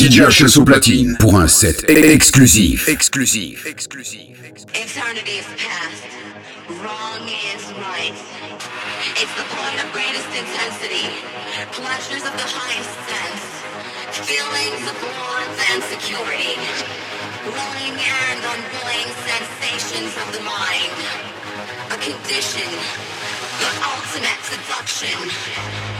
DJ HS au platine pour un set exclusif. Exclusif. Exclusif. Eternity is past. Wrong is right. It's the point of greatest intensity. Pleasures of the highest sense. Feelings of warmth and security. Willing and unwilling sensations of the mind. A condition. The ultimate seduction.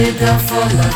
Man, antidote for the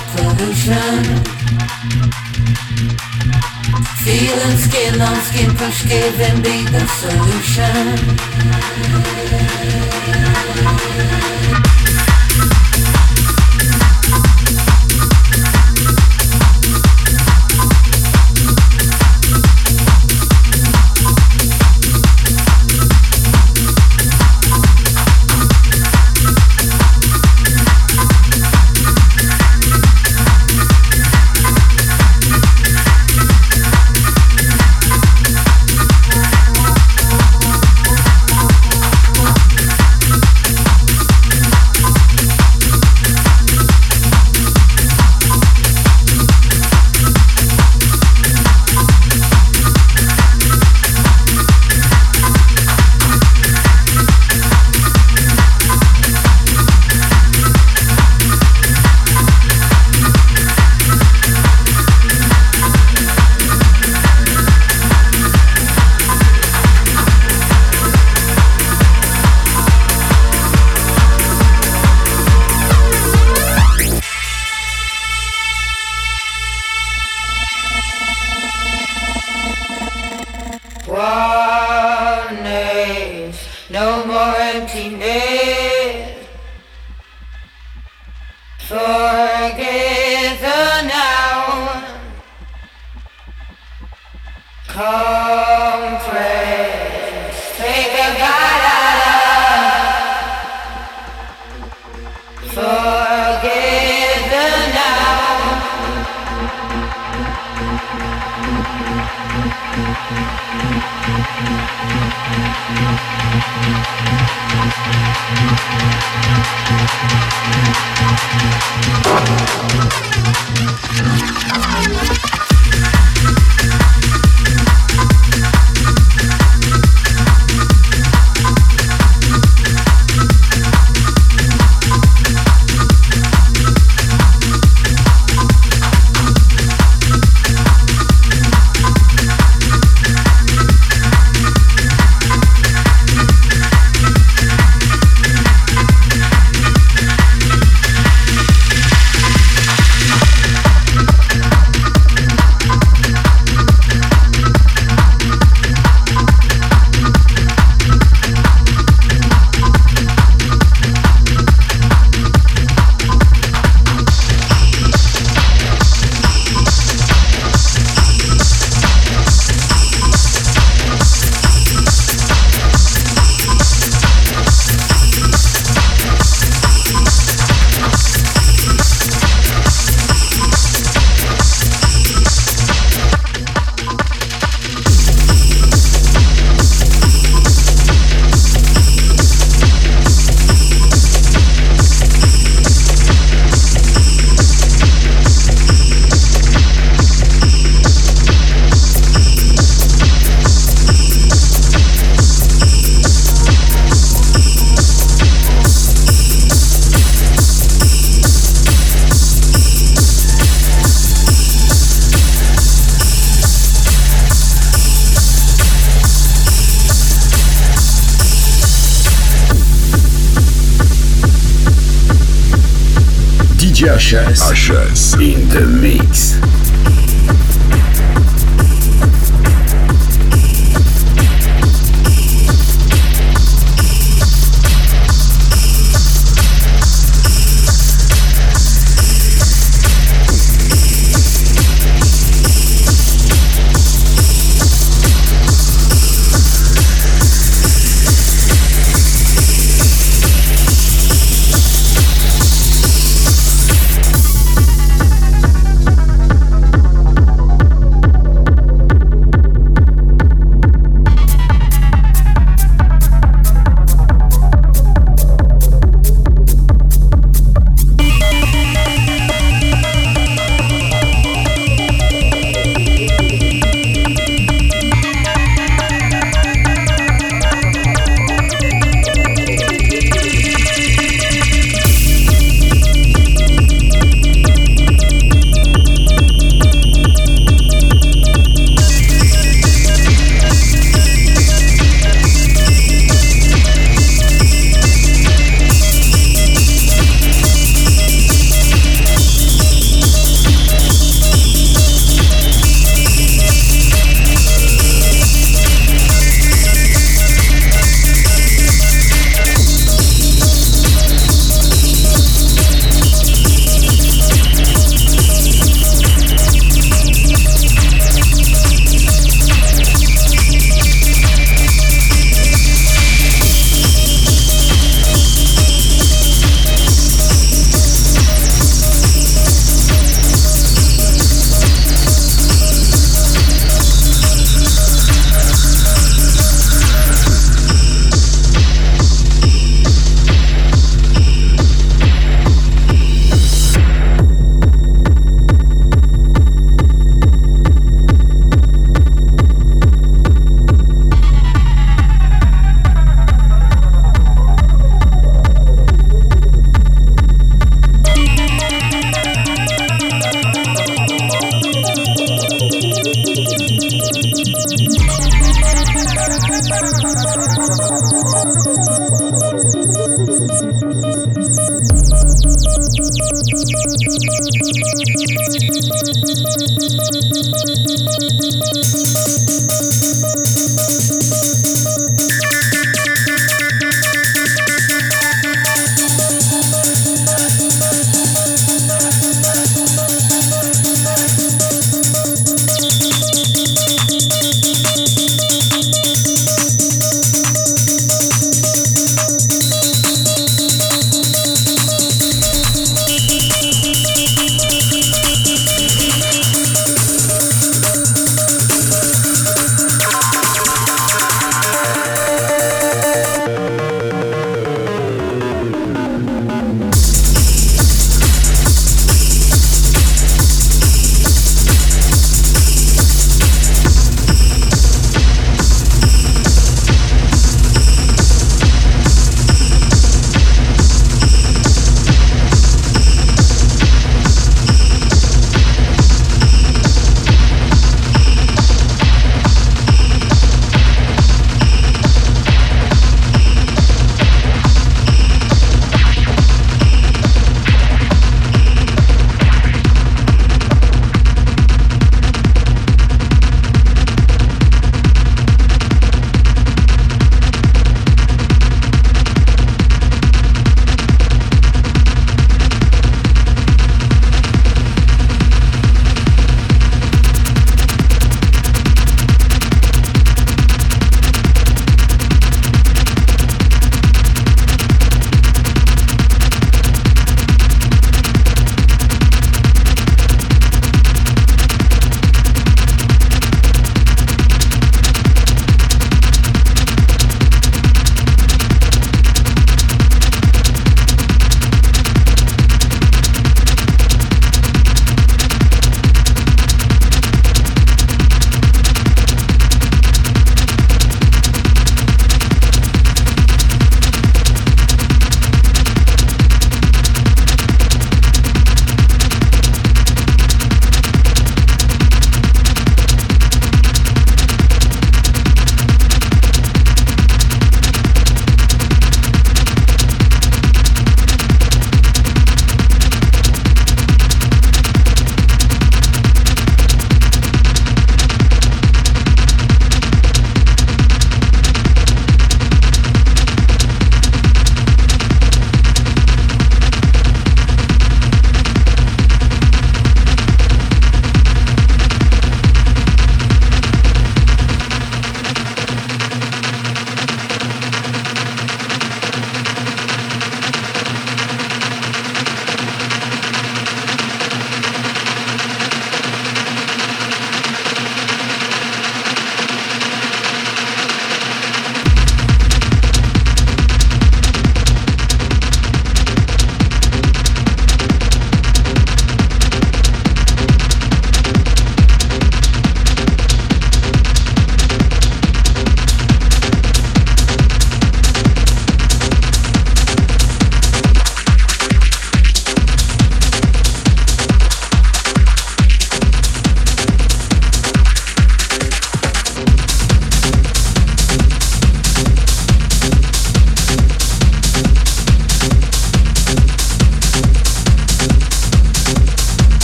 Ushers in the mix.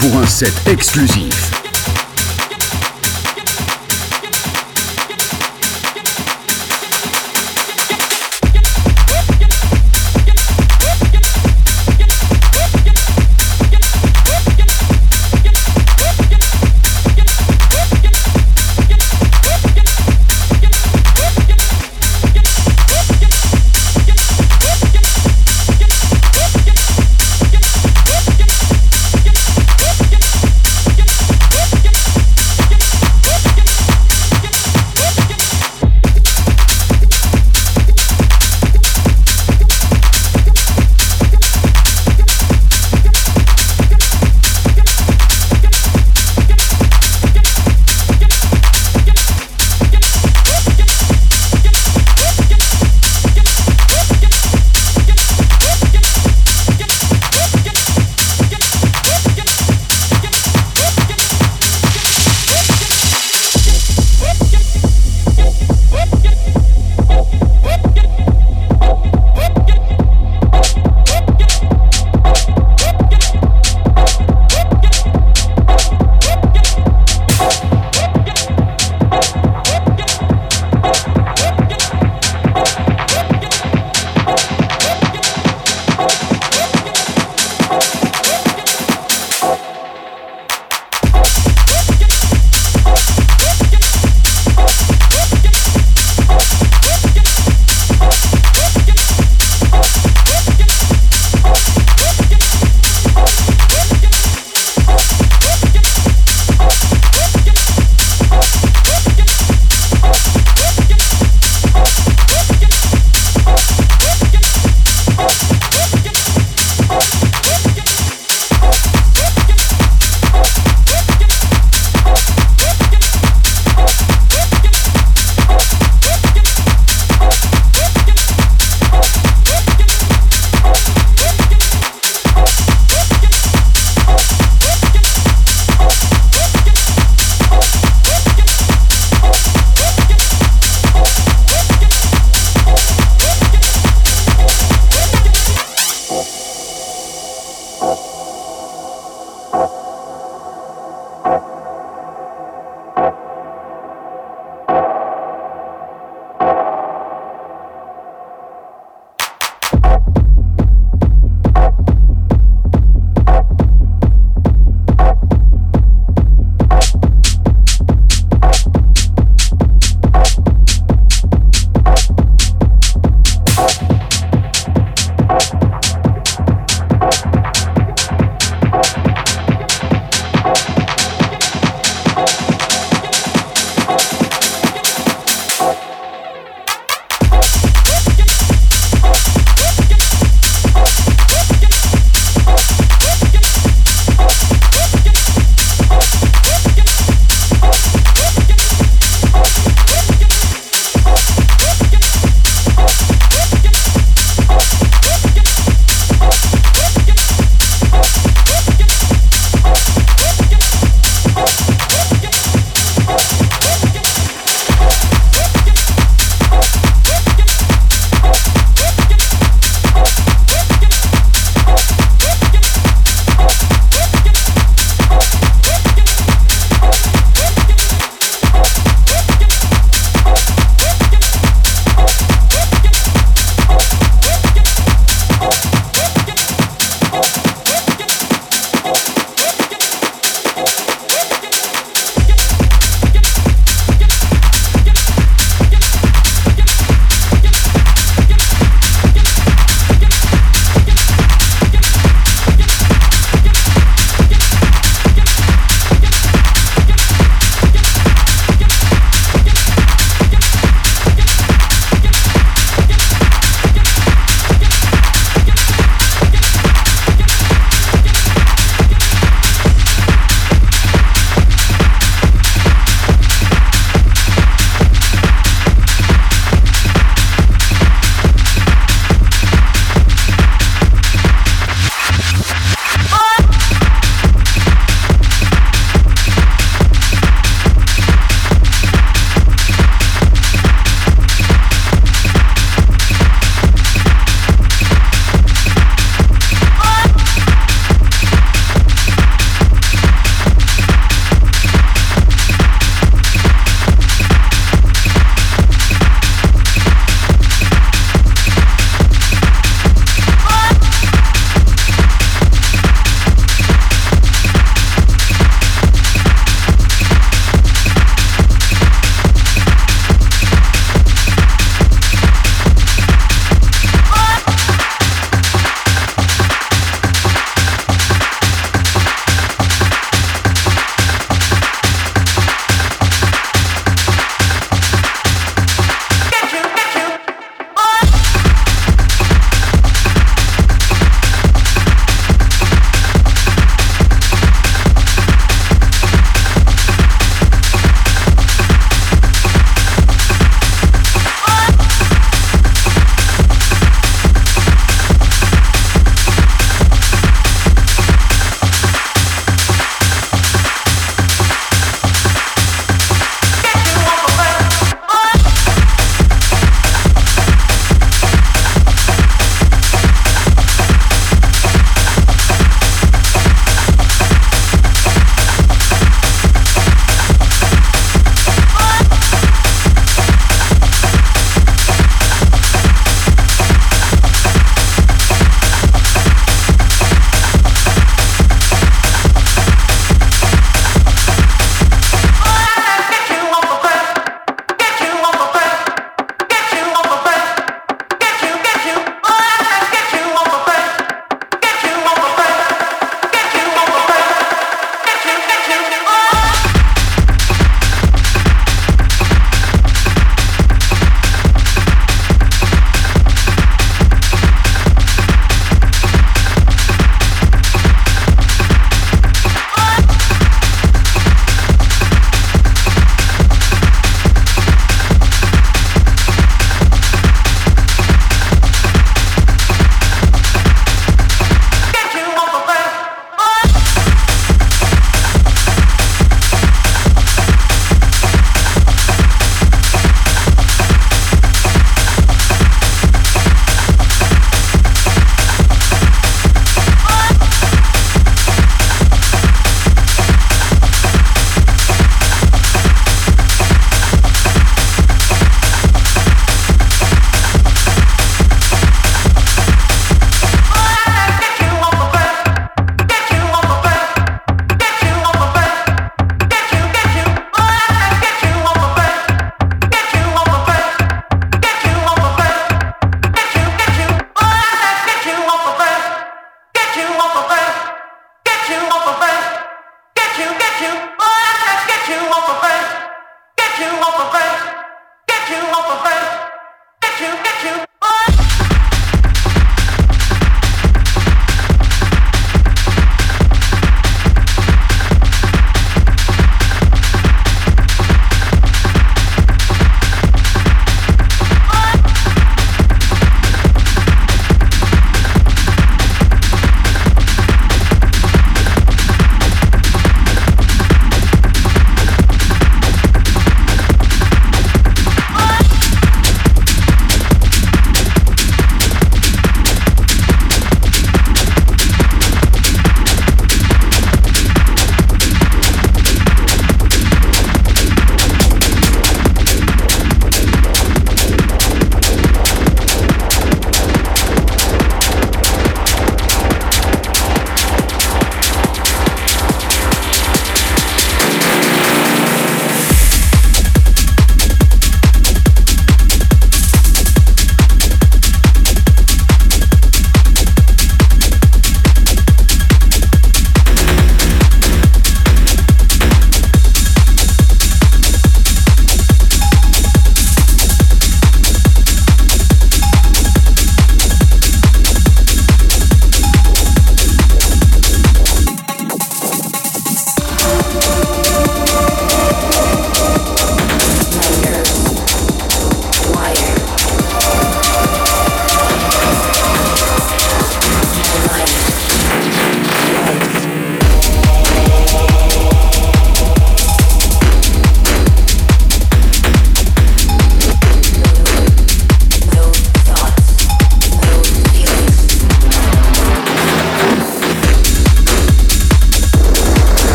pour un set exclusif.